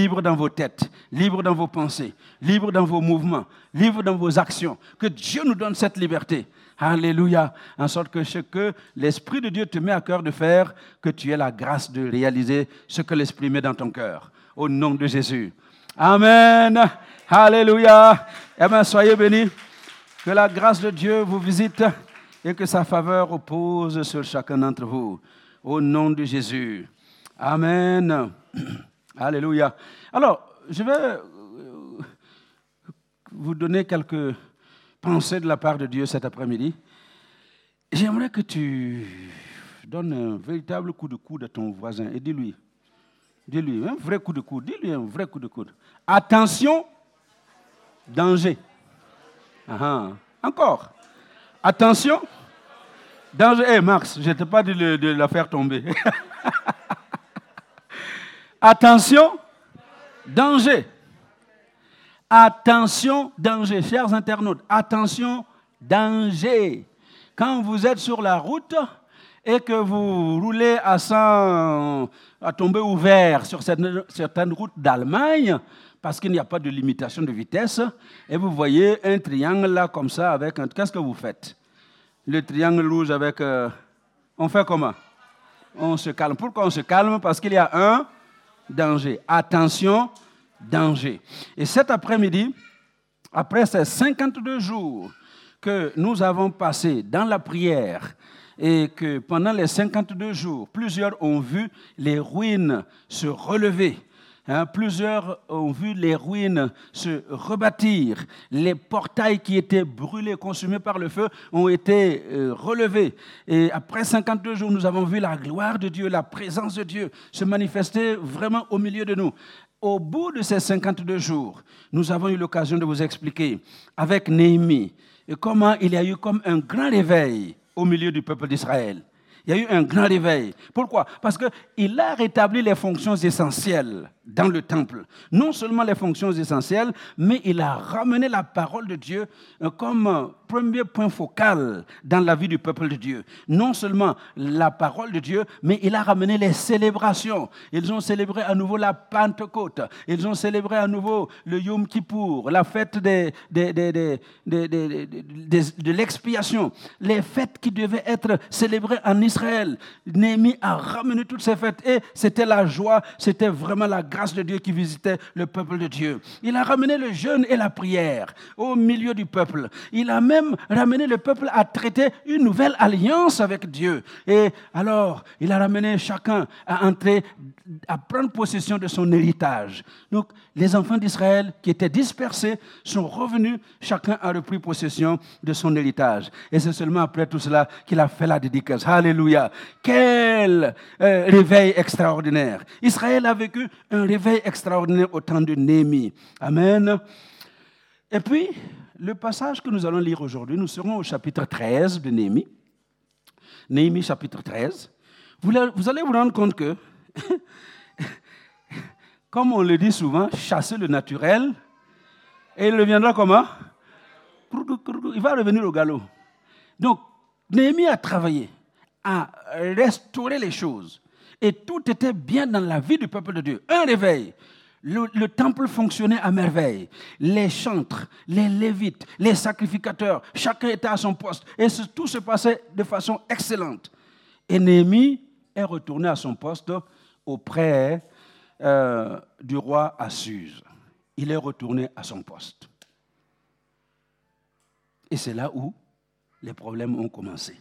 libre dans vos têtes, libre dans vos pensées, libre dans vos mouvements, libre dans vos actions. Que Dieu nous donne cette liberté. Alléluia. En sorte que ce que l'Esprit de Dieu te met à cœur de faire, que tu aies la grâce de réaliser ce que l'Esprit met dans ton cœur. Au nom de Jésus. Amen. Alléluia. Eh bien, soyez bénis. Que la grâce de Dieu vous visite et que sa faveur repose sur chacun d'entre vous. Au nom de Jésus. Amen. Alléluia. Alors, je vais euh, vous donner quelques pensées de la part de Dieu cet après-midi. J'aimerais que tu donnes un véritable coup de coude à ton voisin et dis-lui, dis-lui, un vrai coup de coude, dis-lui un vrai coup de coude. Attention, danger. Encore. Attention, danger. Hé, Max, je ne t'ai pas dit de la faire tomber. Attention, danger. Attention, danger. Chers internautes, attention, danger. Quand vous êtes sur la route et que vous roulez à, 100, à tomber ouvert sur certaines routes d'Allemagne, parce qu'il n'y a pas de limitation de vitesse, et vous voyez un triangle là comme ça avec. Qu'est-ce que vous faites? Le triangle rouge avec... Euh, on fait comment? On se calme. Pourquoi on se calme? Parce qu'il y a un danger. Attention, danger. Et cet après-midi, après ces 52 jours que nous avons passés dans la prière, et que pendant les 52 jours, plusieurs ont vu les ruines se relever Hein, plusieurs ont vu les ruines se rebâtir. Les portails qui étaient brûlés, consumés par le feu, ont été euh, relevés. Et après 52 jours, nous avons vu la gloire de Dieu, la présence de Dieu se manifester vraiment au milieu de nous. Au bout de ces 52 jours, nous avons eu l'occasion de vous expliquer avec Néhémie comment il y a eu comme un grand réveil au milieu du peuple d'Israël. Il y a eu un grand réveil. Pourquoi? Parce qu'il a rétabli les fonctions essentielles dans le temple. Non seulement les fonctions essentielles, mais il a ramené la parole de Dieu euh, comme premier point focal dans la vie du peuple de Dieu. Non seulement la parole de Dieu, mais il a ramené les célébrations. Ils ont célébré à nouveau la Pentecôte. Ils ont célébré à nouveau le Yom Kippour, la fête de l'expiation. Les fêtes qui devaient être célébrées en Israël. Néhémie a ramené toutes ces fêtes et c'était la joie, c'était vraiment la grâce de Dieu qui visitait le peuple de Dieu. Il a ramené le jeûne et la prière au milieu du peuple. Il a même ramené le peuple à traiter une nouvelle alliance avec Dieu. Et alors, il a ramené chacun à entrer, à prendre possession de son héritage. Donc, les enfants d'Israël qui étaient dispersés sont revenus, chacun a repris possession de son héritage. Et c'est seulement après tout cela qu'il a fait la dédicace. Alléluia. Quel euh, réveil extraordinaire. Israël a vécu un réveil extraordinaire au temps de Némi. Amen. Et puis, le passage que nous allons lire aujourd'hui, nous serons au chapitre 13 de Némi. Némi chapitre 13. Vous allez vous rendre compte que comme on le dit souvent, chasser le naturel, et il reviendra comment? Il va revenir au galop. Donc, Néhémie a travaillé à restaurer les choses. Et tout était bien dans la vie du peuple de Dieu. Un réveil. Le, le, temple fonctionnait à merveille. Les chantres, les lévites, les sacrificateurs, chacun était à son poste. Et tout se passait de façon excellente. Et Néhémie est retourné à son poste auprès euh, du roi Assuse. Il est retourné à son poste. Et c'est là où les problèmes ont commencé.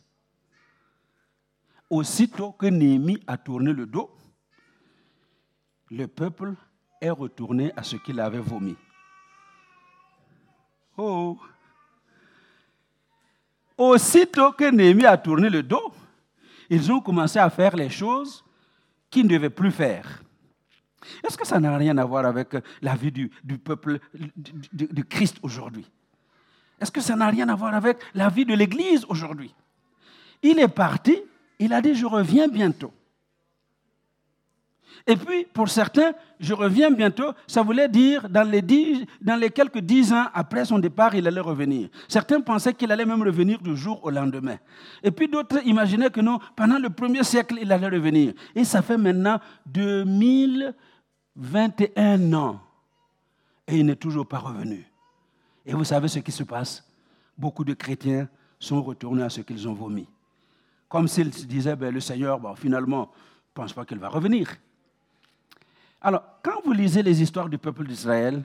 Aussitôt que Néhémie a tourné le dos, le peuple est retourné à ce qu'il avait vomi. Oh! Aussitôt que Néhémie a tourné le dos, ils ont commencé à faire les choses qu'ils ne devaient plus faire. Est-ce que ça n'a rien à voir avec la vie du, peuple de, Christ aujourd'hui? Est-ce que ça n'a rien à voir avec la vie de l'Église aujourd'hui? Il est parti, il a dit, je reviens bientôt. Et puis, pour certains, je reviens bientôt, ça voulait dire dans les, quelques dix ans après son départ, il allait revenir. Certains pensaient qu'il allait même revenir du jour au lendemain. Et puis d'autres imaginaient que non, pendant le premier siècle, il allait revenir. Et ça fait maintenant 2000 21 ans et il n'est toujours pas revenu. Et vous savez ce qui se passe? Beaucoup de chrétiens sont retournés à ce qu'ils ont vomi. Comme s'ils se disaient, ben, le Seigneur, finalement, ne pense pas qu'il va revenir. Alors, quand vous lisez les histoires du peuple d'Israël,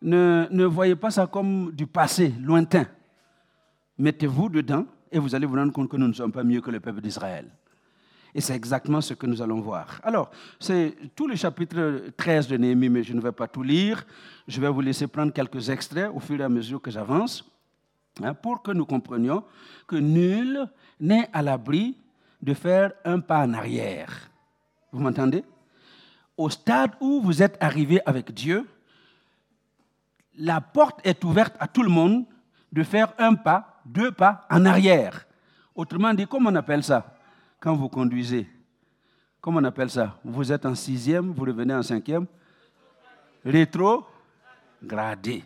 ne, ne voyez pas ça comme du passé lointain. Mettez-vous dedans et vous allez vous rendre compte que nous ne sommes pas mieux que le peuple d'Israël. Et c'est exactement ce que nous allons voir. Alors, c'est tout le chapitre 13 de Néhémie, mais je ne vais pas tout lire. Je vais vous laisser prendre quelques extraits au fur et à mesure que j'avance, hein, pour que nous comprenions que nul n'est à l'abri de faire un pas en arrière. Vous m'entendez? Au stade où vous êtes arrivé avec Dieu, la porte est ouverte à tout le monde de faire un pas, deux pas en arrière. Autrement dit, comment on appelle ça quand vous conduisez? Comment on appelle ça? Vous êtes en sixième, vous revenez en cinquième? Rétrogradé.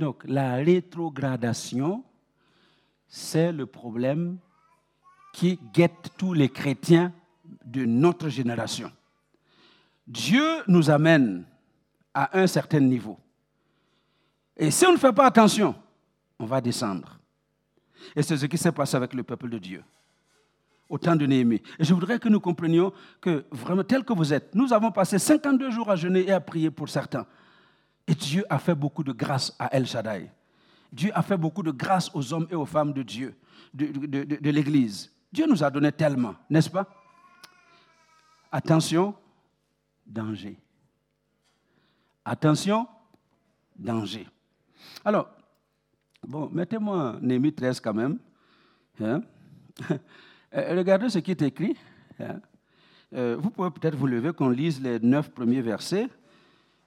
Donc la rétrogradation, c'est le problème qui guette tous les chrétiens de notre génération. Dieu nous amène à un certain niveau. Et si on ne fait pas attention, on va descendre. Et c'est ce qui s'est passé avec le peuple de Dieu au temps de Néhémie. Et je voudrais que nous comprenions que vraiment, tel que vous êtes, nous avons passé 52 jours à jeûner et à prier pour certains. Et Dieu a fait beaucoup de grâce à El Shaddai. Dieu a fait beaucoup de grâce aux hommes et aux femmes de Dieu, de, l'Église. Dieu nous a donné tellement, n'est-ce pas? Attention, danger. Attention, danger. Alors, bon, mettez-moi Néhémie 13 quand même. Hein? Regardez ce qui est écrit. Hein? Euh, vous pouvez peut-être vous lever qu'on lise les neuf premiers versets.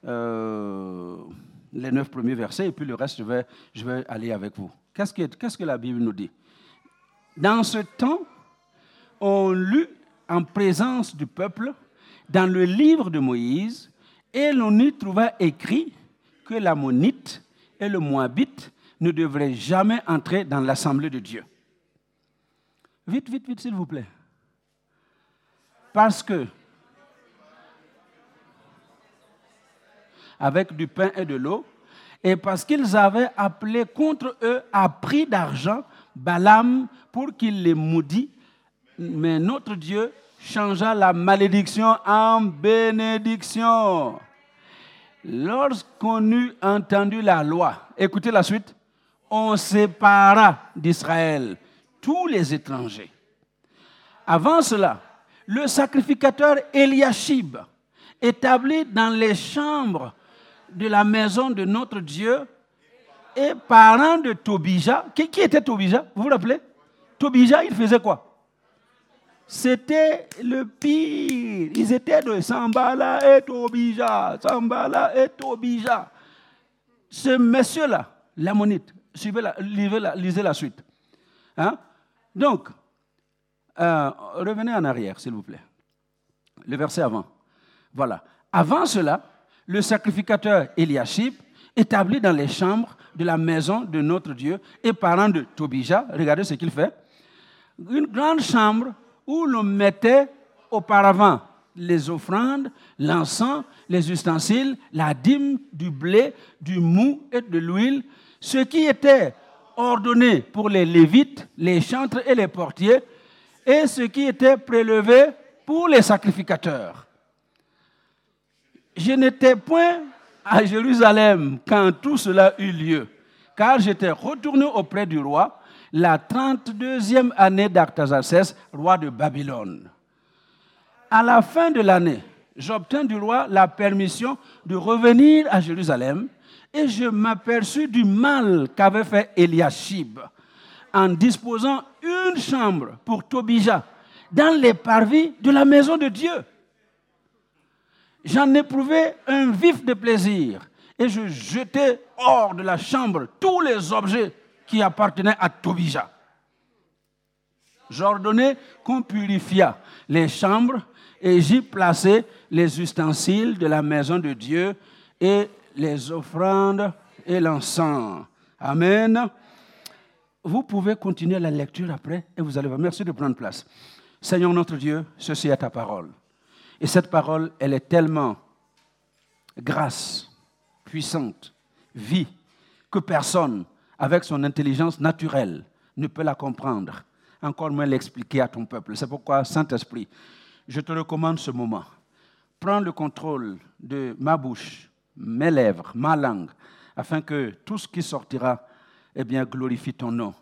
Euh, les neuf premiers versets, et puis le reste, je vais, je vais aller avec vous. Qu'est-ce que, qu'est-ce que la Bible nous dit? Dans ce temps, on lut en présence du peuple dans le livre de Moïse, et l'on y trouva écrit que l'ammonite et le moabite ne devraient jamais entrer dans l'assemblée de Dieu. Vite, vite, vite, s'il vous plaît. Parce que, avec du pain et de l'eau, et parce qu'ils avaient appelé contre eux à prix d'argent Balaam pour qu'il les maudit, mais notre Dieu changea la malédiction en bénédiction. Lorsqu'on eut entendu la loi, écoutez la suite, on sépara d'Israël tous les étrangers. Avant cela, le sacrificateur Eliashib, établi dans les chambres de la maison de notre Dieu, et parent de Tobija. Qui, était Tobija? Vous vous rappelez? Tobija, il faisait quoi? C'était le pire. Ils étaient de Sambala et Tobija. Sambala et Tobija. Ce monsieur-là, l'ammonite, lisez la, lisez la suite. Hein? Donc, euh, revenez en arrière, s'il vous plaît. Le verset avant. Voilà. Avant cela, le sacrificateur Eliashib, établi dans les chambres de la maison de notre Dieu et parent de Tobija, regardez ce qu'il fait. Une grande chambre où l'on mettait auparavant les offrandes, l'encens, les ustensiles, la dîme, du blé, du mou et de l'huile, ce qui était ordonné pour les lévites, les chantres et les portiers, et ce qui était prélevé pour les sacrificateurs. Je n'étais point à Jérusalem quand tout cela eut lieu, car j'étais retourné auprès du roi la 32e année d'Artaxerxès, roi de Babylone. À la fin de l'année, j'obtins du roi la permission de revenir à Jérusalem et je m'aperçus du mal qu'avait fait Eliashib en disposant une chambre pour Tobija dans les parvis de la maison de Dieu. J'en éprouvais un vif de plaisir et je jetai hors de la chambre tous les objets qui appartenaient à Tobija. J'ordonnai qu'on purifiât les chambres et j'y plaçai les ustensiles de la maison de Dieu et les offrandes et l'encens. Amen. Vous pouvez continuer la lecture après et vous allez voir. Merci de prendre place. Seigneur notre Dieu, ceci est ta parole. Et cette parole, elle est tellement grâce puissante, vie, que personne, avec son intelligence naturelle, ne peut la comprendre, encore moins l'expliquer à ton peuple. C'est pourquoi, Saint-Esprit, je te recommande ce moment. Prends le contrôle de ma bouche, mes lèvres, ma langue, afin que tout ce qui sortira eh bien, glorifie ton nom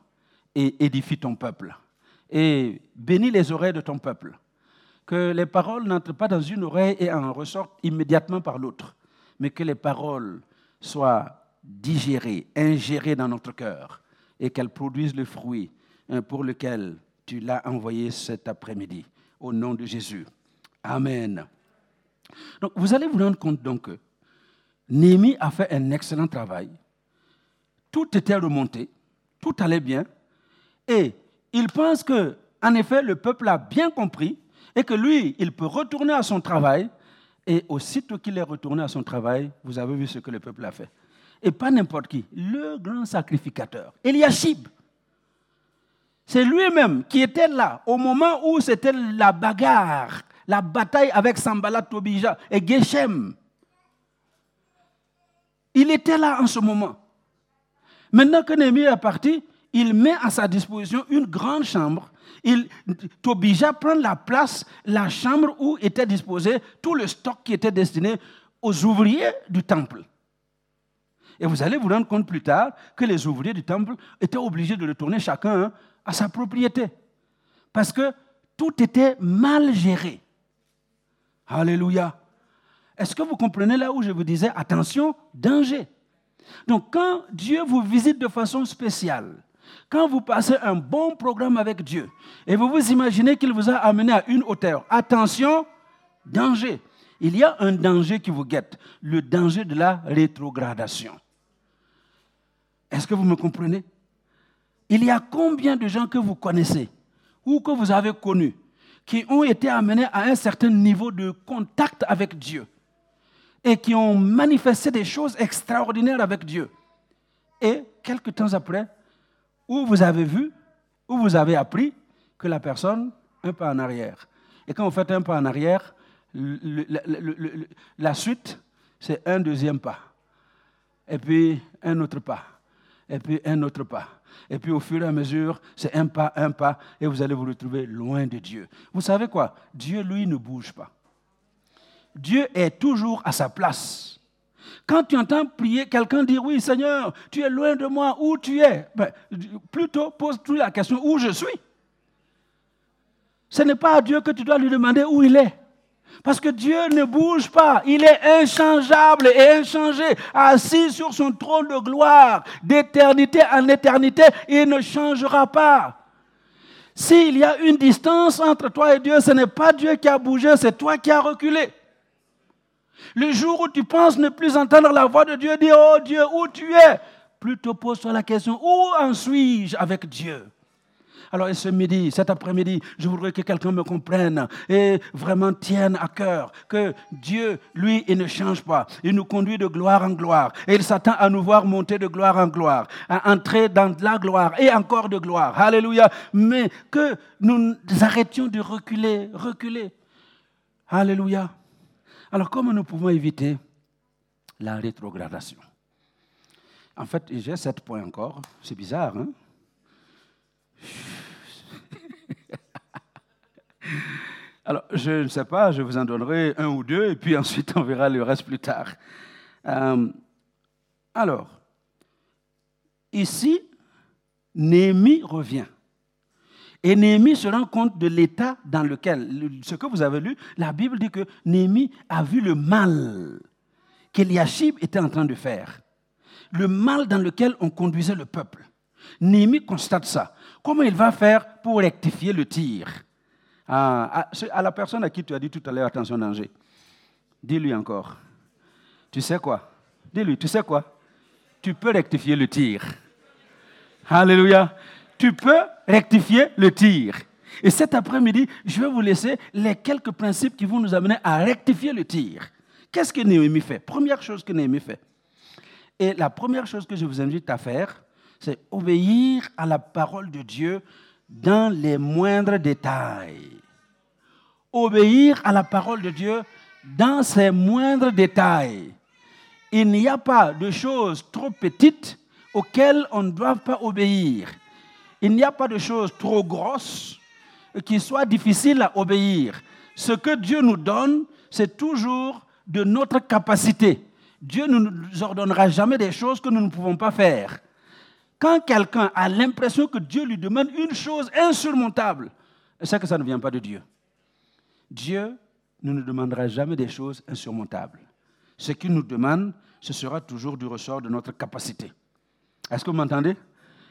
et édifie ton peuple. Et bénis les oreilles de ton peuple. Que les paroles n'entrent pas dans une oreille et en ressortent immédiatement par l'autre, mais que les paroles soient digérées, ingérées dans notre cœur et qu'elles produisent le fruit hein, pour lequel tu l'as envoyé cet après-midi. Au nom de Jésus. Amen. Donc, vous allez vous rendre compte donc que Néhémie a fait un excellent travail. Tout était remonté, tout allait bien, et il pense que, en effet, le peuple a bien compris et que lui, il peut retourner à son travail. Et aussitôt qu'il est retourné à son travail, vous avez vu ce que le peuple a fait. Et pas n'importe qui, le grand sacrificateur, Eliashib. C'est lui-même qui était là au moment où c'était la bagarre, la bataille avec Sambalat Tobija et Geshem. Il était là en ce moment. Maintenant que Némi est parti, il met à sa disposition une grande chambre. Il, Tobija prend la place, la chambre où était disposé tout le stock qui était destiné aux ouvriers du temple. Et vous allez vous rendre compte plus tard que les ouvriers du temple étaient obligés de retourner chacun à sa propriété. Parce que tout était mal géré. Alléluia. Est-ce que vous comprenez là où je vous disais, attention, danger? Donc quand Dieu vous visite de façon spéciale, quand vous passez un bon programme avec Dieu et vous vous imaginez qu'il vous a amené à une hauteur, attention, danger. Il y a un danger qui vous guette, le danger de la rétrogradation. Est-ce que vous me comprenez? Il y a combien de gens que vous connaissez ou que vous avez connus qui ont été amenés à un certain niveau de contact avec Dieu et qui ont manifesté des choses extraordinaires avec Dieu? Et quelques temps après, où vous avez vu, où vous avez appris que la personne, un pas en arrière. Et quand vous faites un pas en arrière, la suite, c'est un deuxième pas. Et puis un autre pas. Et puis un autre pas. Et puis au fur et à mesure, c'est un pas, un pas, et vous allez vous retrouver loin de Dieu. Vous savez quoi? Dieu, lui, ne bouge pas. Dieu est toujours à sa place. Quand tu entends prier quelqu'un dire oui Seigneur, tu es loin de moi, où tu es? Ben, Plutôt pose-toi la question où je suis? Ce n'est pas à Dieu que tu dois lui demander où il est. Parce que Dieu ne bouge pas, il est inchangeable et inchangé, assis sur son trône de gloire, d'éternité en éternité, il ne changera pas. S'il y a une distance entre toi et Dieu, ce n'est pas Dieu qui a bougé, c'est toi qui as reculé. Le jour où tu penses ne plus entendre la voix de Dieu, dis, oh Dieu, où tu es? Plutôt pose-toi la question, où en suis-je avec Dieu? Alors, ce midi, cet après-midi, je voudrais que quelqu'un me comprenne et vraiment tienne à cœur que Dieu, lui, il ne change pas. Il nous conduit de gloire en gloire. Et il s'attend à nous voir monter de gloire en gloire, à entrer dans la gloire et encore de gloire. Alléluia. Mais que nous arrêtions de reculer, reculer. Alléluia. Alors comment nous pouvons éviter la rétrogradation? En fait, j'ai sept points encore. C'est bizarre, hein? Alors, je ne sais pas, je vous en donnerai un ou deux, et puis ensuite on verra le reste plus tard. Euh, alors, ici, Néhémie revient. Et Néhémie se rend compte de l'état dans lequel, ce que vous avez lu, la Bible dit que Néhémie a vu le mal qu'Eliashib était en train de faire. Le mal dans lequel on conduisait le peuple. Néhémie constate ça. Comment il va faire pour rectifier le tir? À, à, la personne à qui tu as dit tout à l'heure, attention danger. Dis-lui encore. Tu sais quoi? Dis-lui, tu sais quoi? Tu peux rectifier le tir. Alléluia tu peux rectifier le tir. Et cet après-midi, je vais vous laisser les quelques principes qui vont nous amener à rectifier le tir. Qu'est-ce que Néhémie fait? Première chose que Néhémie fait. Et la première chose que je vous invite à faire, c'est obéir à la parole de Dieu dans les moindres détails. Obéir à la parole de Dieu dans ses moindres détails. il n'y a pas de choses trop petites auxquelles on ne doit pas obéir. Il n'y a pas de choses trop grosses qui soient difficiles à obéir. Ce que Dieu nous donne, c'est toujours de notre capacité. Dieu ne nous ordonnera jamais des choses que nous ne pouvons pas faire. Quand quelqu'un a l'impression que Dieu lui demande une chose insurmontable, c'est que ça ne vient pas de Dieu. Dieu ne nous demandera jamais des choses insurmontables. Ce qu'il nous demande, ce sera toujours du ressort de notre capacité. Est-ce que vous m'entendez?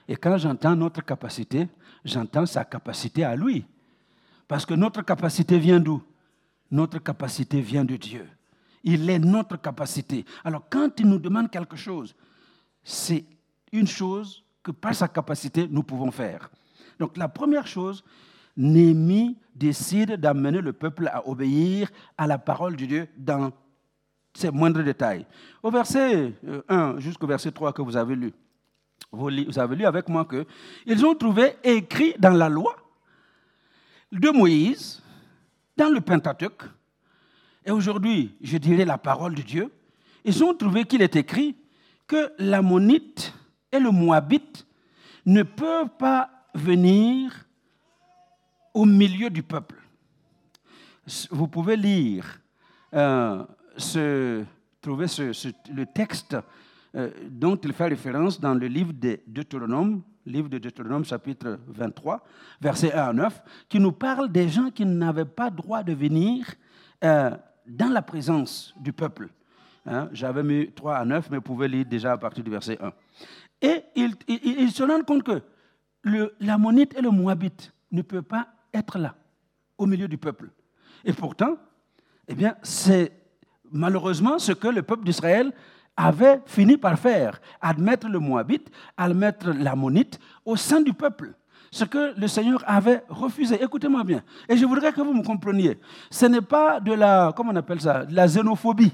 Et quand j'entends notre capacité, j'entends sa capacité à lui. Parce que notre capacité vient d'où? Notre capacité vient de Dieu. Il est notre capacité. Alors quand il nous demande quelque chose, c'est une chose que par sa capacité, nous pouvons faire. Donc la première chose, Néhémie décide d'amener le peuple à obéir à la parole de Dieu dans ses moindres détails. Au verset 1 euh, jusqu'au verset 3 que vous avez lu, vous avez lu avec moi que ils ont trouvé écrit dans la loi de Moïse, dans le Pentateuque, et aujourd'hui, je dirais la parole de Dieu, ils ont trouvé qu'il est écrit que l'ammonite et le moabite ne peuvent pas venir au milieu du peuple. Vous pouvez lire, euh, trouver le texte dont il fait référence dans le livre de Deutéronome, livre de Deutéronome chapitre 23, versets 1 à 9, qui nous parle des gens qui n'avaient pas droit de venir euh, dans la présence du peuple. Hein, j'avais mis 3 à 9, mais vous pouvez lire déjà à partir du verset 1. Et il, se rend compte que l'ammonite et le moabite ne peuvent pas être là, au milieu du peuple. Et pourtant, eh bien, c'est malheureusement ce que le peuple d'Israël avait fini par faire, admettre le moabite, admettre l'ammonite au sein du peuple. Ce que le Seigneur avait refusé. Écoutez-moi bien. Et je voudrais que vous me compreniez. Ce n'est pas de la, comment on appelle ça, de la xénophobie.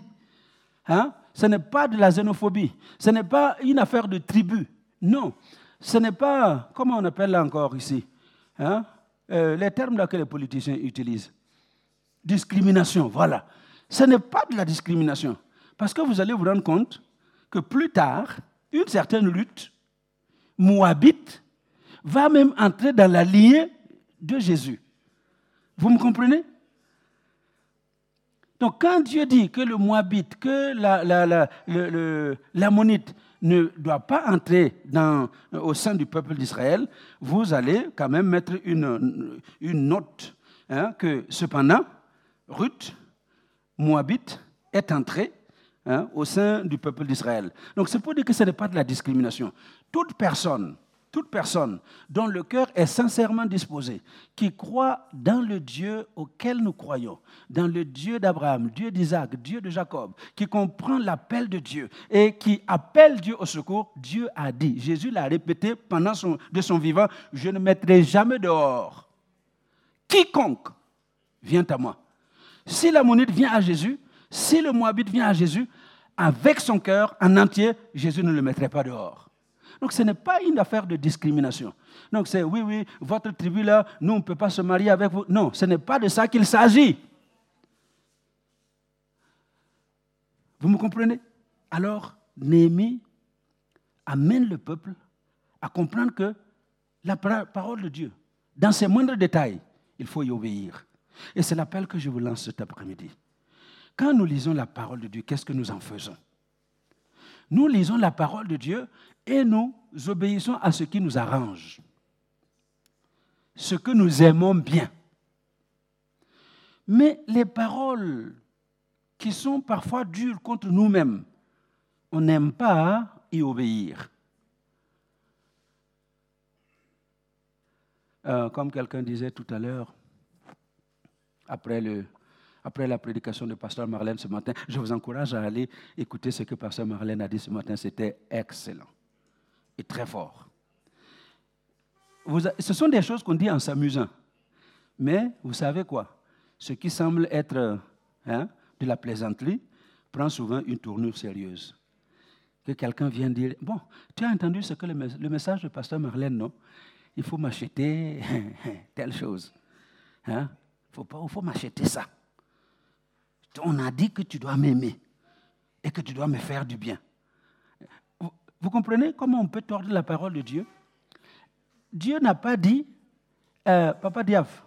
Hein? Ce n'est pas de la xénophobie. Ce n'est pas une affaire de tribu. Non. Ce n'est pas, comment on appelle encore ici? Hein? Euh, Les termes là que les politiciens utilisent. Discrimination, voilà. Ce n'est pas de la discrimination. Parce que vous allez vous rendre compte que plus tard, une certaine lutte moabite va même entrer dans la lignée de Jésus. Vous me comprenez? Donc quand Dieu dit que le moabite, que l'ammonite ne doit pas entrer dans, au sein du peuple d'Israël, vous allez quand même mettre une, une note hein, que cependant, Ruth, moabite, est entrée Hein, au sein du peuple d'Israël. Donc c'est pour dire que ce n'est pas de la discrimination. Toute personne, toute personne dont le cœur est sincèrement disposé, qui croit dans le Dieu auquel nous croyons, dans le Dieu d'Abraham, Dieu d'Isaac, Dieu de Jacob, qui comprend l'appel de Dieu et qui appelle Dieu au secours, Dieu a dit, Jésus l'a répété pendant son, de son vivant, je ne mettrai jamais dehors. Quiconque vient à moi. Si la monnaie vient à Jésus, si le Moabite vient à Jésus, avec son cœur en entier, Jésus ne le mettrait pas dehors. Donc ce n'est pas une affaire de discrimination. Donc c'est oui, oui, votre tribu là, nous on ne peut pas se marier avec vous. Non, ce n'est pas de ça qu'il s'agit. Vous me comprenez? Alors, Néhémie amène le peuple à comprendre que la parole de Dieu, dans ses moindres détails, il faut y obéir. Et c'est l'appel que je vous lance cet après-midi. Quand nous lisons la parole de Dieu, qu'est-ce que nous en faisons? Nous lisons la parole de Dieu et nous obéissons à ce qui nous arrange, ce que nous aimons bien. Mais les paroles qui sont parfois dures contre nous-mêmes, on n'aime pas y obéir. Euh, comme quelqu'un disait tout à l'heure, après le, après la prédication de Pasteur Marlène ce matin. Je vous encourage à aller écouter ce que Pasteur Marlène a dit ce matin. C'était excellent et très fort. ce sont des choses qu'on dit en s'amusant. Mais vous savez quoi? Ce qui semble être hein, de la plaisanterie prend souvent une tournure sérieuse. Que quelqu'un vienne dire, bon, tu as entendu ce que le, message de Pasteur Marlène, non? Il faut m'acheter telle chose. Hein? Il faut, faut m'acheter ça on a dit que tu dois m'aimer. et que tu dois me faire du bien. Vous, comprenez comment on peut tordre la parole de Dieu? Dieu n'a pas dit, euh, Papa Diaf,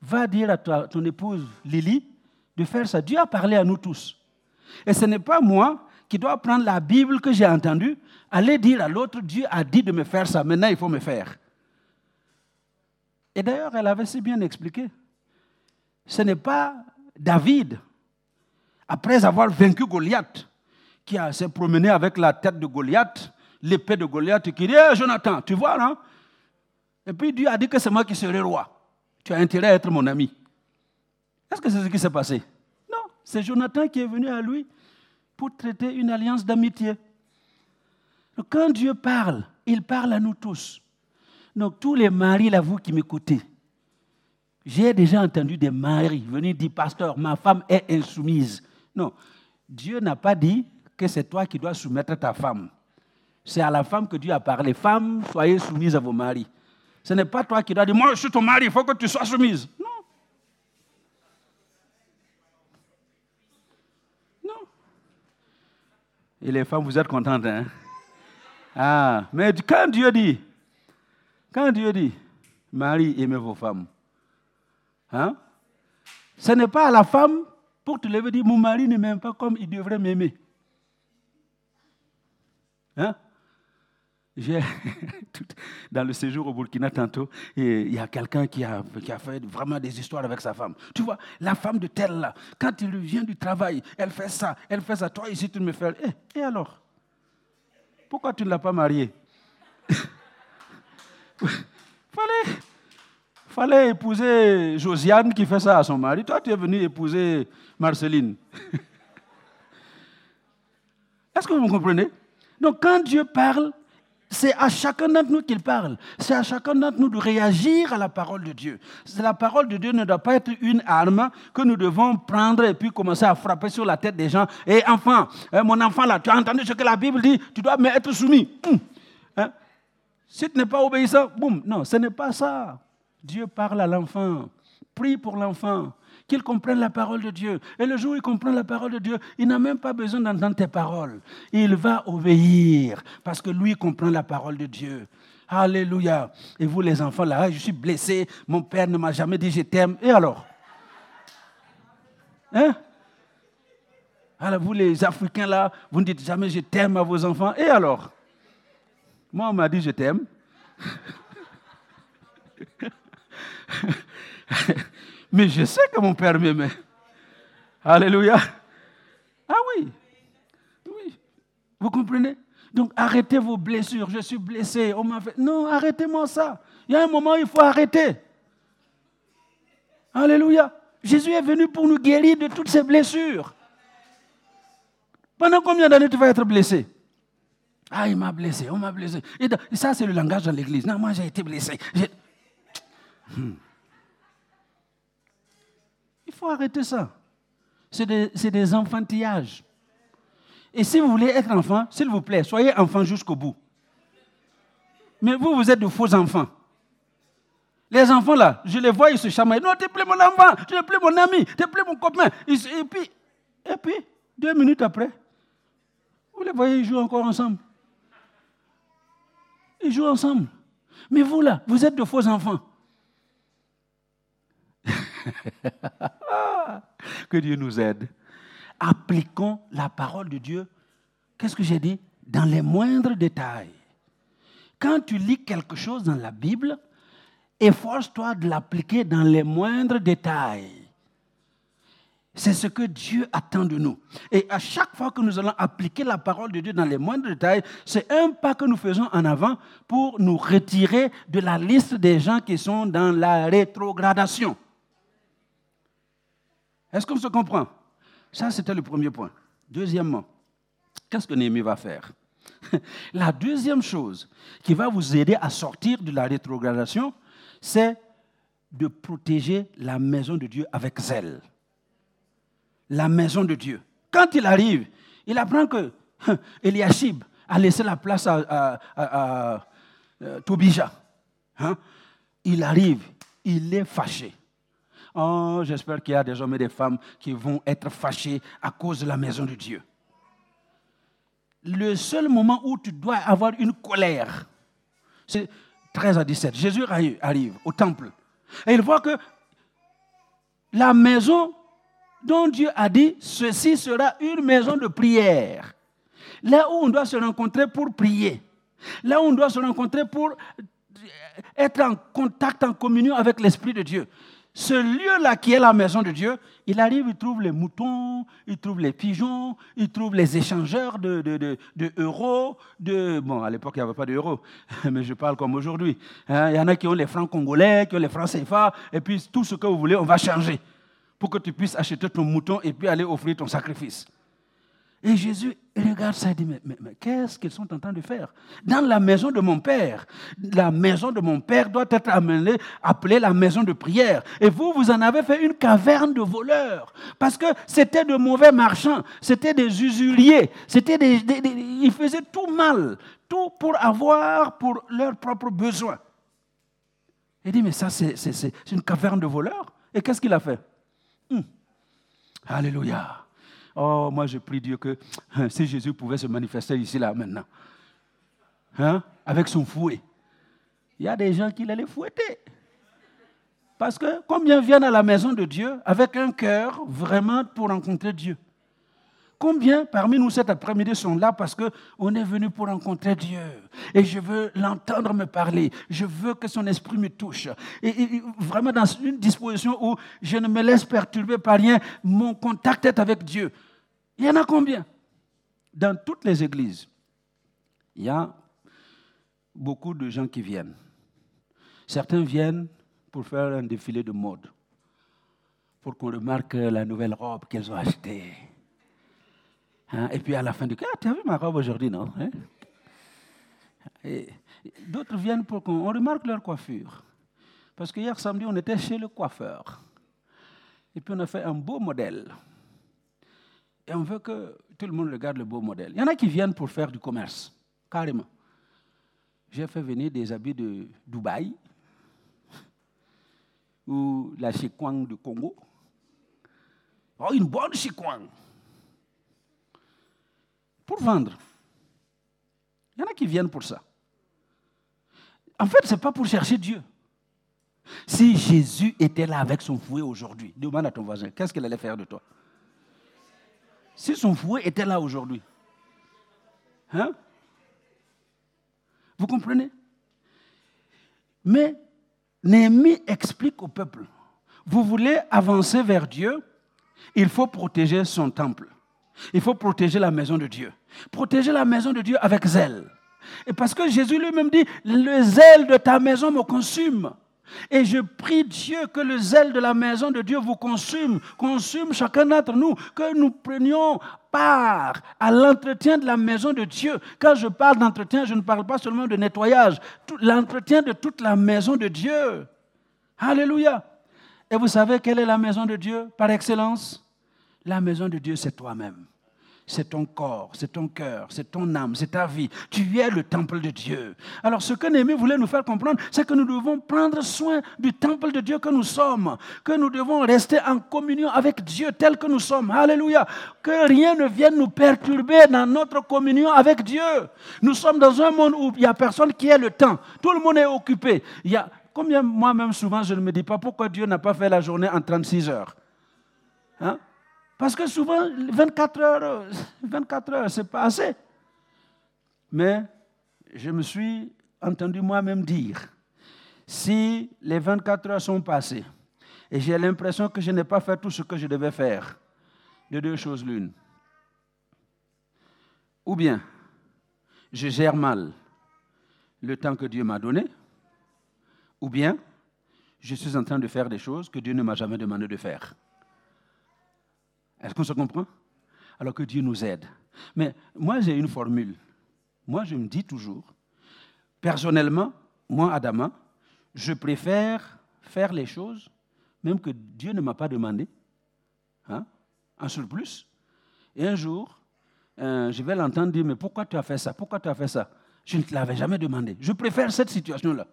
va dire à ton épouse Lily de faire ça. Dieu a parlé à nous tous. Et ce n'est pas moi qui dois prendre la Bible que j'ai entendue, aller dire à l'autre, Dieu a dit de me faire ça, maintenant il faut me faire. Et d'ailleurs, elle avait si bien expliqué. Ce n'est pas David, après avoir vaincu Goliath, qui s'est promené avec la tête de Goliath, l'épée de Goliath, qui dit hey, Jonathan, tu vois, non Et puis Dieu a dit que c'est moi qui serai roi. Tu as intérêt à être mon ami. Est-ce que c'est ce qui s'est passé? Non, c'est Jonathan qui est venu à lui pour traiter une alliance d'amitié. Quand Dieu parle, il parle à nous tous. Donc tous les maris, là, vous qui m'écoutez, j'ai déjà entendu des maris venir dire, pasteur, ma femme est insoumise. Non, Dieu n'a pas dit que c'est toi qui dois soumettre ta femme. C'est à la femme que Dieu a parlé. Femmes, soyez soumises à vos maris. Ce n'est pas toi qui dois dire, moi je suis ton mari, il faut que tu sois soumise. Non. Non. Et les femmes, vous êtes contentes, hein? Ah, mais quand Dieu dit, quand Dieu dit, Marie, aimez vos femmes, hein? ce n'est pas à la femme pour te lever dire, mon mari ne m'aime pas comme il devrait m'aimer. Hein? dans le séjour au Burkina tantôt, il y a quelqu'un qui a, qui a fait vraiment des histoires avec sa femme. Tu vois, la femme de tel là, quand il vient du travail, elle fait ça, elle fait ça. Toi ici, tu me fais. Eh, et alors? Pourquoi tu ne l'as pas mariée? Fallait, fallait épouser Josiane qui fait ça à son mari. Toi, tu es venu épouser Marceline. Est-ce que vous comprenez? Donc, quand Dieu parle, c'est à chacun d'entre nous qu'il parle. C'est à chacun d'entre nous de réagir à la parole de Dieu. La parole de Dieu ne doit pas être une arme que nous devons prendre et puis commencer à frapper sur la tête des gens. Et enfin, hein, mon enfant là, tu as entendu ce que la Bible dit, tu dois être soumis. Hum. Hein? Si tu n'es pas obéissant, boum. Non, ce n'est pas ça. Dieu parle à l'enfant. Prie pour l'enfant qu'il comprenne la parole de Dieu. Et le jour où il comprend la parole de Dieu, il n'a même pas besoin d'entendre tes paroles. Il va obéir parce que lui comprend la parole de Dieu. Alléluia. Et vous les enfants, là, je suis blessé, mon père ne m'a jamais dit je t'aime. Et alors? Hein? Alors vous les Africains, là, vous ne dites jamais je t'aime à vos enfants. Et alors? Moi, on m'a dit je t'aime. Mais je sais que mon Père m'aimait. Alléluia. Ah oui. Oui. Vous comprenez? Donc arrêtez vos blessures. Je suis blessé. On m'a fait. Non, arrêtez-moi ça. Il y a un moment où il faut arrêter. Alléluia. Jésus est venu pour nous guérir de toutes ces blessures. Pendant combien d'années tu vas être blessé? Ah, il m'a blessé, on m'a blessé. Et, ça, c'est le langage dans l'église. Non, moi, j'ai été blessé. Hmm. Il faut arrêter ça. C'est des, enfantillages. Et si vous voulez être enfant, s'il vous plaît, soyez enfant jusqu'au bout. Mais vous, vous êtes de faux enfants. Les enfants là, je les vois, ils se chamaillent. Non, tu n'es plus mon enfant, tu n'es plus mon ami, tu n'es plus mon copain. Et puis, et puis, deux minutes après, vous les voyez, ils jouent encore ensemble. Ils jouent ensemble. Mais vous là, vous êtes de faux enfants. que Dieu nous aide. Appliquons la parole de Dieu. Qu'est-ce que j'ai dit? Dans les moindres détails. Quand tu lis quelque chose dans la Bible, efforce-toi de l'appliquer dans les moindres détails. C'est ce que Dieu attend de nous. Et à chaque fois que nous allons appliquer la parole de Dieu dans les moindres détails, c'est un pas que nous faisons en avant pour nous retirer de la liste des gens qui sont dans la rétrogradation. Est-ce qu'on se comprend? Ça, c'était le premier point. Deuxièmement, qu'est-ce que Néhémie va faire? La deuxième chose qui va vous aider à sortir de la rétrogradation, c'est de protéger la maison de Dieu avec zèle. La maison de Dieu. Quand il arrive, il apprend que Eliashib a laissé la place à, euh, Tobija. Hein? Il arrive, il est fâché. Oh, j'espère qu'il y a des hommes et des femmes qui vont être fâchés à cause de la maison de Dieu. le seul moment où tu dois avoir une colère, c'est 13 à 17. Jésus arrive au temple et il voit que la maison dont Dieu a dit, ceci sera une maison de prière. Là où on doit se rencontrer pour prier. Là où on doit se rencontrer pour être en contact, en communion avec l'Esprit de Dieu. Ce lieu-là qui est la maison de Dieu, il arrive, il trouve les moutons, il trouve les pigeons, il trouve les échangeurs de, de, de, euros. De, bon, à l'époque, il n'y avait pas d'euros, mais je parle comme aujourd'hui. Hein, il y en a qui ont les francs congolais, qui ont les francs CFA, et puis tout ce que vous voulez, on va changer pour que tu puisses acheter ton mouton et puis aller offrir ton sacrifice. Et Jésus regarde ça et dit, mais, qu'est-ce qu'ils sont en train de faire? Dans la maison de mon Père, la maison de mon Père doit être amenée, appelée la maison de prière. Et vous, vous en avez fait une caverne de voleurs. Parce que c'était de mauvais marchands, c'était des usuriers, c'était des, ils faisaient tout mal, tout pour avoir pour leurs propres besoins. Il dit, mais ça, c'est une caverne de voleurs. Et qu'est-ce qu'il a fait? Hum. Alléluia. Oh, moi je prie Dieu que si Jésus pouvait se manifester ici, là, maintenant, hein, avec son fouet, il y a des gens qui allaient fouetter. Parce que combien viennent à la maison de Dieu avec un cœur vraiment pour rencontrer Dieu? Combien parmi nous cet après-midi sont là parce qu'on est venu pour rencontrer Dieu? Et je veux l'entendre me parler, je veux que son esprit me touche. Et, vraiment dans une disposition où je ne me laisse perturber par rien, mon contact est avec Dieu. Il y en a combien? Dans toutes les églises, il y a beaucoup de gens qui viennent. Certains viennent pour faire un défilé de mode, pour qu'on remarque la nouvelle robe qu'ils ont achetée. Hein, et puis à la fin du ah, tu as vu ma robe aujourd'hui, non? Hein? D'autres viennent pour qu'on remarque leur coiffure. Parce que hier samedi, on était chez le coiffeur. Et puis on a fait un beau modèle. Et on veut que tout le monde regarde le beau modèle. Il y en a qui viennent pour faire du commerce, carrément. J'ai fait venir des habits de Dubaï ou la chikwang du Congo. Oh, une bonne chikwang. Pour vendre. Il y en a qui viennent pour ça. En fait, ce n'est pas pour chercher Dieu. Si Jésus était là avec son fouet aujourd'hui, demande à ton voisin, qu'est-ce qu'il allait faire de toi? Si son fouet était là aujourd'hui. Hein? Vous comprenez? Mais Néhémie explique au peuple, vous voulez avancer vers Dieu, il faut protéger son temple. Il faut protéger la maison de Dieu. Protéger la maison de Dieu avec zèle. Et parce que Jésus lui-même dit, le zèle de ta maison me consume. Et je prie Dieu que le zèle de la maison de Dieu vous consume, consume chacun d'entre nous, que nous prenions part à l'entretien de la maison de Dieu. Quand je parle d'entretien, je ne parle pas seulement de nettoyage, l'entretien de toute la maison de Dieu. Alléluia. Et vous savez quelle est la maison de Dieu par excellence? La maison de Dieu, c'est toi-même c'est ton corps, c'est ton cœur, c'est ton âme, c'est ta vie. Tu es le temple de Dieu. Alors ce que Néhémie voulait nous faire comprendre, c'est que nous devons prendre soin du temple de Dieu que nous sommes, que nous devons rester en communion avec Dieu tel que nous sommes. Alléluia. Que rien ne vienne nous perturber dans notre communion avec Dieu. Nous sommes dans un monde où il n'y a personne qui ait le temps. Tout le monde est occupé. Il y combien moi-même souvent je ne me dis pas pourquoi Dieu n'a pas fait la journée en 36 heures. Hein? Parce que souvent, 24 heures, 24 heures, c'est pas assez. Mais je me suis entendu moi-même dire, si les 24 heures sont passées et j'ai l'impression que je n'ai pas fait tout ce que je devais faire, de deux choses l'une. Ou bien, je gère mal le temps que Dieu m'a donné, ou bien, je suis en train de faire des choses que Dieu ne m'a jamais demandé de faire. Est-ce qu'on se comprend? Alors que Dieu nous aide. Mais moi, j'ai une formule. Moi, je me dis toujours, personnellement, moi, Adama, je préfère faire les choses, même que Dieu ne m'a pas demandé, hein, en surplus. Et un jour, euh, je vais l'entendre dire, mais pourquoi tu as fait ça? Pourquoi tu as fait ça? Je ne te l'avais jamais demandé. Je préfère cette situation-là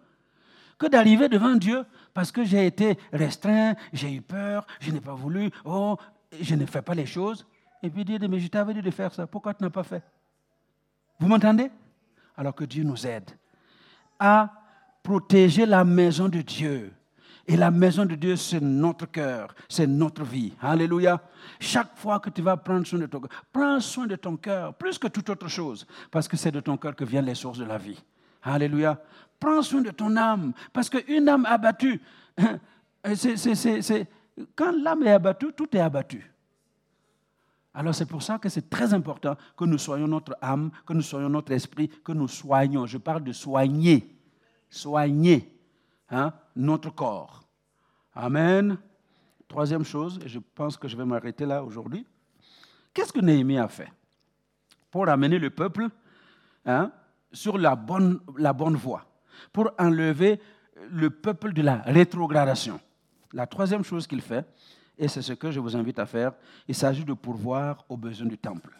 que d'arriver devant Dieu parce que j'ai été restreint, j'ai eu peur, je n'ai pas voulu, oh, je ne fais pas les choses. Et puis dire, mais je t'avais dit de faire ça, pourquoi tu n'as pas fait? Vous m'entendez? Alors que Dieu nous aide à protéger la maison de Dieu. Et la maison de Dieu, c'est notre cœur, c'est notre vie. Alléluia. Chaque fois que tu vas prendre soin de ton cœur, prends soin de ton cœur plus que toute autre chose, parce que c'est de ton cœur que viennent les sources de la vie. Alléluia. Prends soin de ton âme, parce qu'une âme abattue, c'est, quand l'âme est abattue, tout est abattu. Alors c'est pour ça que c'est très important que nous soyons notre âme, que nous soyons notre esprit, que nous soignons. Je parle de soigner. Soigner hein, notre corps. Amen. Troisième chose, et je pense que je vais m'arrêter là aujourd'hui. Qu'est-ce que Néhémie a fait pour amener le peuple hein, sur la bonne, la bonne voie, pour enlever le peuple de la rétrogradation? La troisième chose qu'il fait, et c'est ce que je vous invite à faire, il s'agit de pourvoir aux besoins du temple.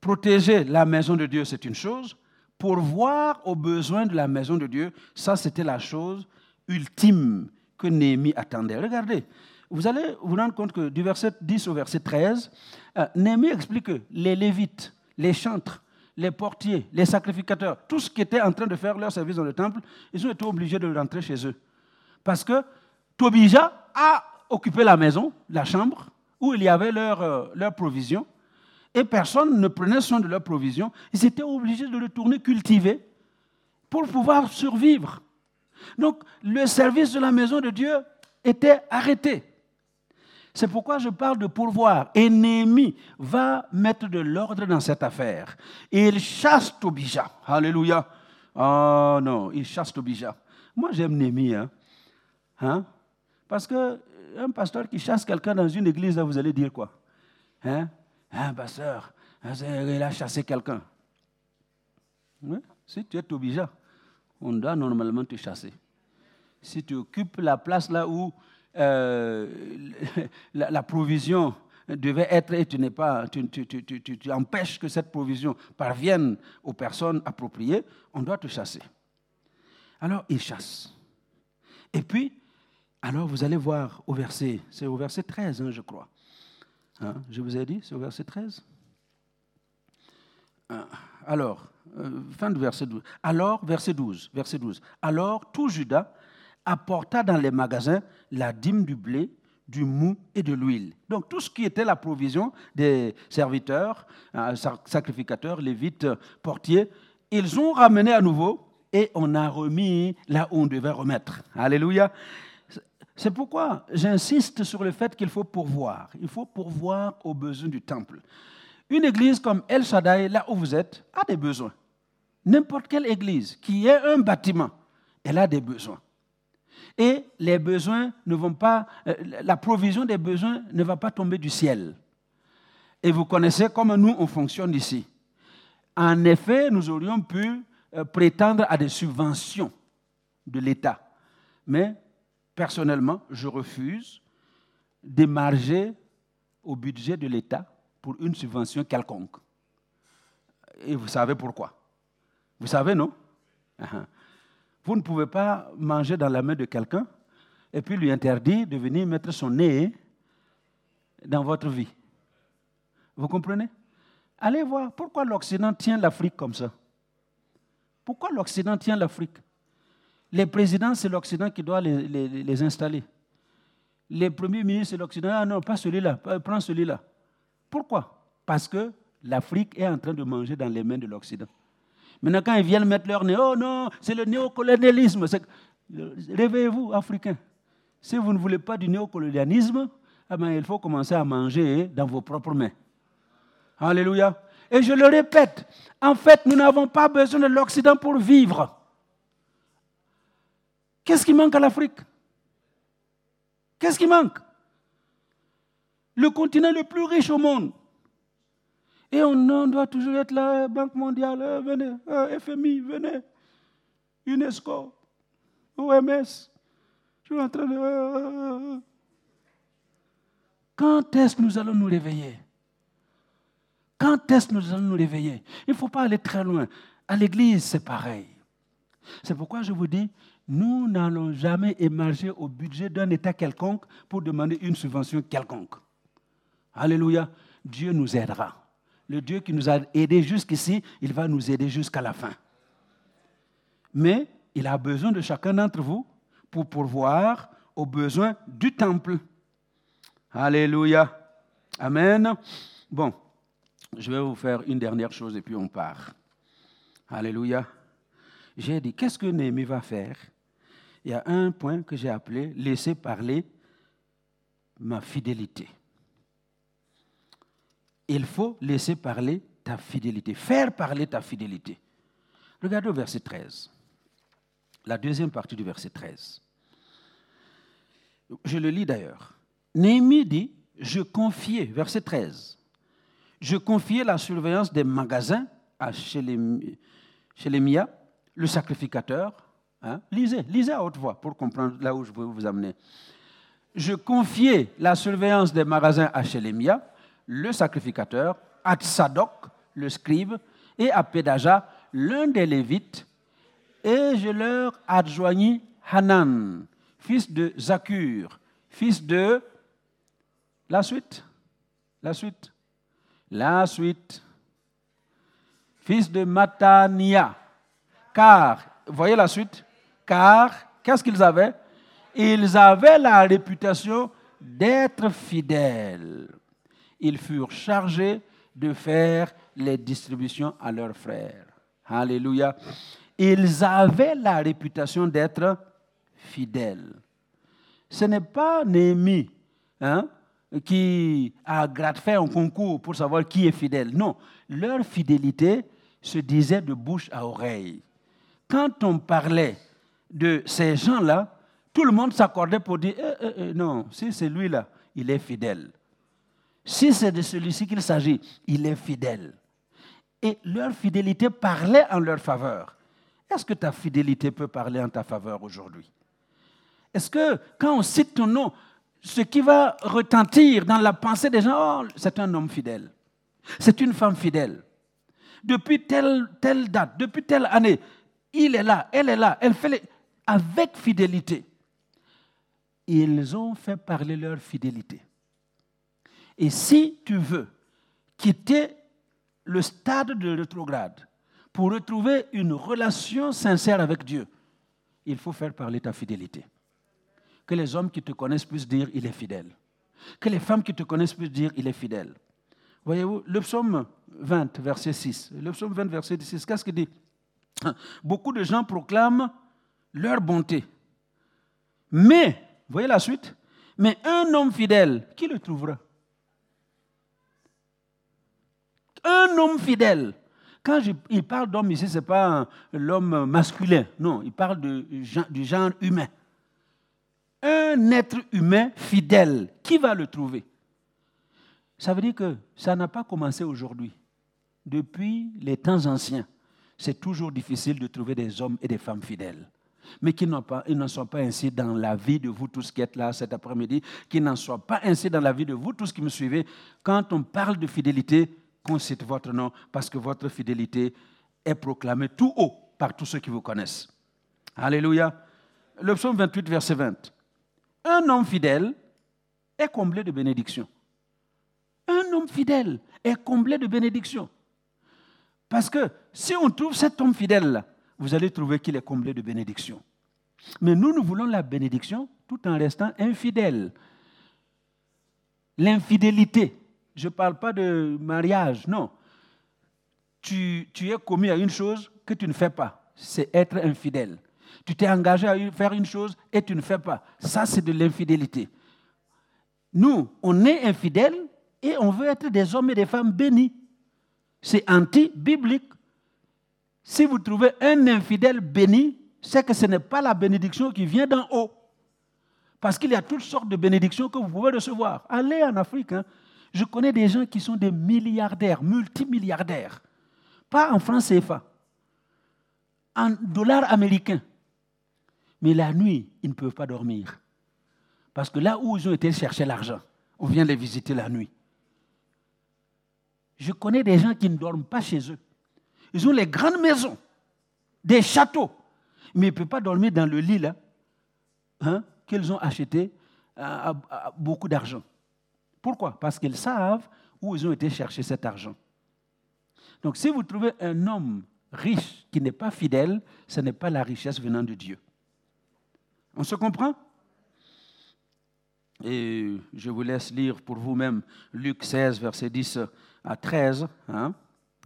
Protéger la maison de Dieu, c'est une chose. Pourvoir aux besoins de la maison de Dieu, ça c'était la chose ultime que Néhémie attendait. Regardez, vous allez vous rendre compte que du verset 10 au verset 13, euh, Néhémie explique que les Lévites, les chantres, les portiers, les sacrificateurs, tout ce qui était en train de faire leur service dans le temple, ils ont été obligés de rentrer chez eux. Parce que Tobija a occuper la maison, la chambre, où il y avait leur, euh, leur provision, et personne ne prenait soin de leur provision. Ils étaient obligés de retourner cultiver pour pouvoir survivre. Donc, le service de la maison de Dieu était arrêté. C'est pourquoi je parle de pourvoir. Et Néhémie va mettre de l'ordre dans cette affaire. Et il chasse Tobija. Alléluia. Oh non, il chasse Tobija. Moi, j'aime Néhémie. Hein? Hein? Parce que un pasteur qui chasse quelqu'un dans une église, vous allez dire quoi? Hein? Un pasteur, il a chassé quelqu'un. Si tu es obligé, on doit normalement te chasser. Si tu occupes la place là où euh, la, provision devait être et tu n'es pas, tu, empêches que cette provision parvienne aux personnes appropriées, on doit te chasser. Alors il chasse. Et puis, alors vous allez voir au verset, c'est au verset 13, hein, je crois. Hein, je vous ai dit, c'est au verset 13. Ah, alors, euh, fin de verset 12. Alors, verset 12, verset 12. Alors, tout Judas apporta dans les magasins la dîme du blé, du mou et de l'huile. Donc, tout ce qui était la provision des serviteurs, euh, sacrificateurs, lévites, portiers, ils ont ramené à nouveau et on a remis là où on devait remettre. Alléluia. C'est pourquoi j'insiste sur le fait qu'il faut pourvoir. Il faut pourvoir aux besoins du temple. Une église comme El Shaddai, là où vous êtes, a des besoins. N'importe quelle église qui ait un bâtiment, elle a des besoins. Et les besoins ne vont pas, euh, la provision des besoins ne va pas tomber du ciel. Et vous connaissez comment nous, on fonctionne ici. En effet, nous aurions pu euh, prétendre à des subventions de l'État. Mais personnellement, je refuse d'émarger au budget de l'État pour une subvention quelconque. Et vous savez pourquoi? Vous savez, non? Uh-huh. Vous ne pouvez pas manger dans la main de quelqu'un et puis lui interdire de venir mettre son nez dans votre vie. Vous comprenez? Allez voir pourquoi l'Occident tient l'Afrique comme ça. Pourquoi l'Occident tient l'Afrique? Les présidents, c'est l'Occident qui doit les, installer. Les premiers ministres, c'est l'Occident. Ah non, pas celui-là, prends celui-là. Pourquoi? Parce que l'Afrique est en train de manger dans les mains de l'Occident. Maintenant, quand ils viennent mettre leur nez, oh non, c'est le néocolonialisme. Réveillez-vous, Africains. Si vous ne voulez pas du néocolonialisme, eh ben, il faut commencer à manger dans vos propres mains. Alléluia. Et je le répète, en fait, nous n'avons pas besoin de l'Occident pour vivre. Qu'est-ce qui manque à l'Afrique? Qu'est-ce qui manque? Le continent le plus riche au monde. Et on, doit toujours être là, Banque mondiale, euh, venez, euh, FMI, venez, UNESCO, OMS. Je suis en train de... Euh, Quand est-ce que nous allons nous réveiller? Quand est-ce que nous allons nous réveiller? Il ne faut pas aller très loin. À l'église, c'est pareil. C'est pourquoi je vous dis, nous n'allons jamais émerger au budget d'un État quelconque pour demander une subvention quelconque. Alléluia. Dieu nous aidera. le Dieu qui nous a aidés jusqu'ici, il va nous aider jusqu'à la fin. Mais il a besoin de chacun d'entre vous pour pourvoir aux besoins du temple. Alléluia. Amen. Bon, je vais vous faire une dernière chose et puis on part. Alléluia. J'ai dit, qu'est-ce que Néhémie va faire? Il y a un point que j'ai appelé laisser parler ma fidélité. Il faut laisser parler ta fidélité, faire parler ta fidélité. Regardez au verset 13, la deuxième partie du verset 13. Je le lis d'ailleurs. Néhémie dit, je confiais, verset 13, je confiais la surveillance des magasins à Shélémia, le sacrificateur. Hein? Lisez, lisez à haute voix pour comprendre là où je veux vous amener. Je confiais la surveillance des magasins à Shélémia, le sacrificateur, à Tsadok, le scribe, et à Pédaja, l'un des Lévites, et je leur adjoignis Hanan, fils de Zakur, fils de... La suite La suite La suite. Fils de Matania. Car, voyez la suite Car, qu'est-ce qu'ils avaient? Ils avaient la réputation d'être fidèles. Ils furent chargés de faire les distributions à leurs frères. Alléluia. Ils avaient la réputation d'être fidèle. Ce n'est pas Néhémie hein, qui a fait un concours pour savoir qui est fidèle. Non, leur fidélité se disait de bouche à oreille. Quand on parlait de ces gens-là, tout le monde s'accordait pour dire eh, eh, eh, non, si c'est lui-là, il est fidèle. Si c'est de celui-ci qu'il s'agit, il est fidèle. Et leur fidélité parlait en leur faveur. Est-ce que ta fidélité peut parler en ta faveur aujourd'hui? Est-ce que quand on cite ton nom, ce qui va retentir dans la pensée des gens, oh, c'est un homme fidèle, c'est une femme fidèle. Depuis telle, telle date, depuis telle année, il est là, elle est là, elle fait les... avec fidélité. Ils ont fait parler leur fidélité. Et si tu veux quitter le stade de rétrograde pour retrouver une relation sincère avec Dieu, il faut faire parler ta fidélité que les hommes qui te connaissent puissent dire il est fidèle. Que les femmes qui te connaissent puissent dire il est fidèle. Voyez-vous, le psaume 20, verset 6. Le psaume 20, verset 6, qu'est-ce qu'il dit? Beaucoup de gens proclament leur bonté. Mais, voyez la suite Mais un homme fidèle, qui le trouvera? Un homme fidèle. Quand il parle d'homme ici, ce n'est pas l'homme masculin, non, il parle du genre humain un être humain fidèle, qui va le trouver? Ça veut dire que ça n'a pas commencé aujourd'hui. Depuis les temps anciens, c'est toujours difficile de trouver des hommes et des femmes fidèles. Mais qui n'en soient pas ainsi dans la vie de vous tous qui êtes là cet après-midi, qui n'en soient pas ainsi dans la vie de vous tous qui me suivez. Quand on parle de fidélité, qu'on cite votre nom parce que votre fidélité est proclamée tout haut par tous ceux qui vous connaissent. Alléluia. Le psaume 28, verset 20 un homme fidèle est comblé de bénédictions. Un homme fidèle est comblé de bénédictions. Parce que si on trouve cet homme fidèle-là, vous allez trouver qu'il est comblé de bénédictions. Mais nous, nous voulons la bénédiction tout en restant infidèles. L'infidélité, je ne parle pas de mariage, non. Tu, tu es commis à une chose que tu ne fais pas, c'est être infidèle. Tu t'es engagé à faire une chose et tu ne fais pas. Ça, c'est de l'infidélité. Nous, on est infidèles et on veut être des hommes et des femmes bénis. C'est anti-biblique. Si vous trouvez un infidèle béni, c'est que ce n'est pas la bénédiction qui vient d'en haut. Parce qu'il y a toutes sortes de bénédictions que vous pouvez recevoir. Allez en Afrique. Hein. Je connais des gens qui sont des milliardaires, multimilliardaires. Pas en francs CFA, en dollars américains. Mais la nuit, ils ne peuvent pas dormir. Parce que là où ils ont été chercher l'argent, on vient les visiter la nuit. Je connais des gens qui ne dorment pas chez eux. Ils ont les grandes maisons, des châteaux, mais ils ne peuvent pas dormir dans le lit là hein, qu'ils ont acheté à, beaucoup d'argent. Pourquoi? Parce qu'ils savent où ils ont été chercher cet argent. Donc si vous trouvez un homme riche qui n'est pas fidèle, ce n'est pas la richesse venant de Dieu. On se comprend? Et je vous laisse lire pour vous-même Luc 16, verset 10 à 13. Hein?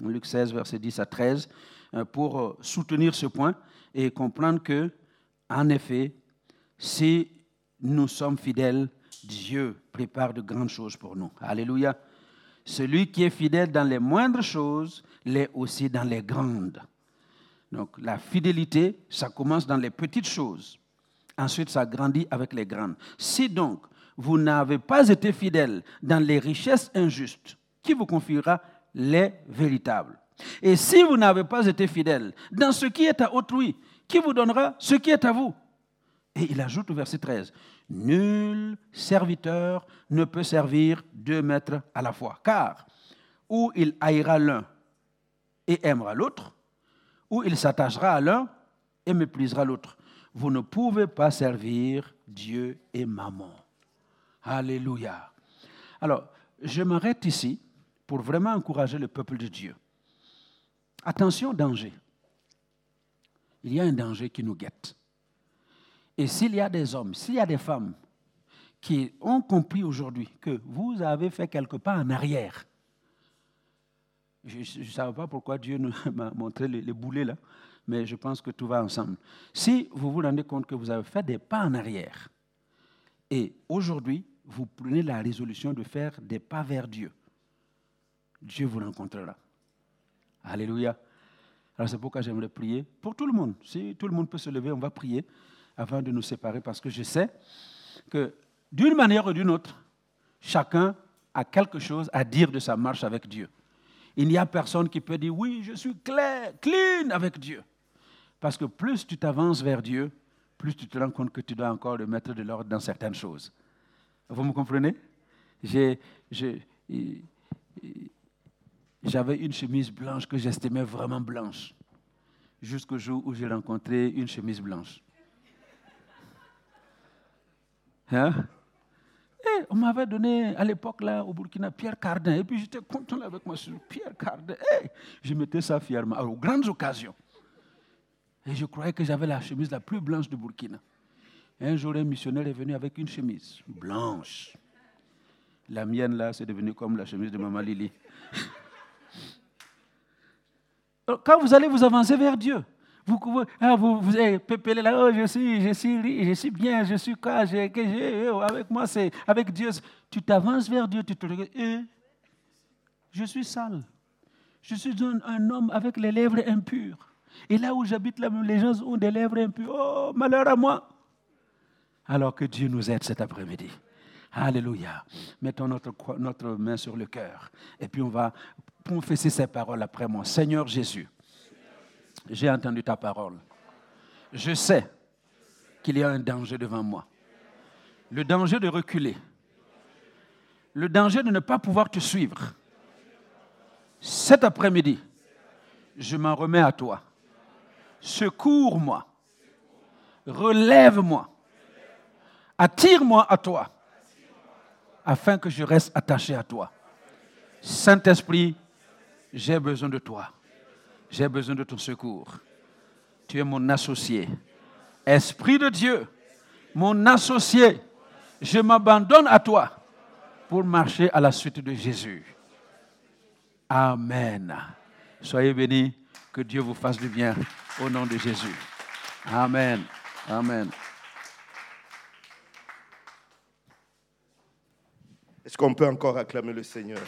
Luc 16, verset 10 à 13, euh, pour euh, soutenir ce point et comprendre que, en effet, si nous sommes fidèles, Dieu prépare de grandes choses pour nous. Alléluia. Celui qui est fidèle dans les moindres choses l'est aussi dans les grandes. Donc la fidélité, ça commence dans les petites choses. Ensuite, ça grandit avec les grandes. Si donc vous n'avez pas été fidèle dans les richesses injustes, qui vous confiera les véritables Et si vous n'avez pas été fidèle dans ce qui est à autrui, qui vous donnera ce qui est à vous? Et il ajoute au verset 13, Nul serviteur ne peut servir deux maîtres à la fois, car ou il haïra l'un et aimera l'autre, ou il s'attachera à l'un et méprisera l'autre. Vous ne pouvez pas servir Dieu et maman. Alléluia. Alors, je m'arrête ici pour vraiment encourager le peuple de Dieu. Attention, danger. Il y a un danger qui nous guette. Et s'il y a des hommes, s'il y a des femmes qui ont compris aujourd'hui que vous avez fait quelques pas en arrière, je ne savais pas pourquoi Dieu m'a montré les, les, boulets là, mais je pense que tout va ensemble. Si vous vous rendez compte que vous avez fait des pas en arrière, et aujourd'hui, vous prenez la résolution de faire des pas vers Dieu, Dieu vous rencontrera. Alléluia. Alors c'est pourquoi j'aimerais prier pour tout le monde. Si tout le monde peut se lever, on va prier avant de nous séparer parce que je sais que d'une manière ou d'une autre, chacun a quelque chose à dire de sa marche avec Dieu. Il n'y a personne qui peut dire oui, je suis clair, clean avec Dieu. Parce que plus tu t'avances vers Dieu, plus tu te rends compte que tu dois encore mettre de l'ordre dans certaines choses. Vous me comprenez? J'avais une chemise blanche que j'estimais vraiment blanche, jusqu'au jour où j'ai rencontré une chemise blanche. Hein? Et on m'avait donné à l'époque là au Burkina Pierre Cardin. Et puis j'étais content avec moi sur Pierre Cardin. Et je mettais ça fièrement aux grandes occasions. Et je croyais que j'avais la chemise la plus blanche du Burkina. un jour, un missionnaire est venu avec une chemise blanche. La mienne là, c'est devenu comme la chemise de Maman Lily. Quand vous allez vous avancer vers Dieu, vous, ah, vous, vous pépélez là, oh, je suis, je suis, je suis bien, je suis quoi, oh, avec moi, c'est avec Dieu. Tu t'avances vers Dieu, tu te regardes, je suis sale. Je suis un, homme avec les lèvres impures. Et là où j'habite, les gens ont des lèvres impures. Oh, malheur à moi. Alors que Dieu nous aide cet après-midi. Alléluia. Mettons notre, notre main sur le cœur. Et puis on va confesser ces paroles après moi. Seigneur Jésus j'ai entendu ta parole. Je sais qu'il y a un danger devant moi. Le danger de reculer. Le danger de ne pas pouvoir te suivre. Cet après-midi, je m'en remets à toi. Secours-moi. Relève-moi. Attire-moi à toi. Afin que je reste attaché à toi. Saint-Esprit, j'ai besoin de toi. J'ai besoin de ton secours. Tu es mon associé. Esprit de Dieu, mon associé, je m'abandonne à toi pour marcher à la suite de Jésus. Amen. Soyez bénis. Que Dieu vous fasse du bien au nom de Jésus. Amen. Amen. Est-ce qu'on peut encore acclamer le Seigneur?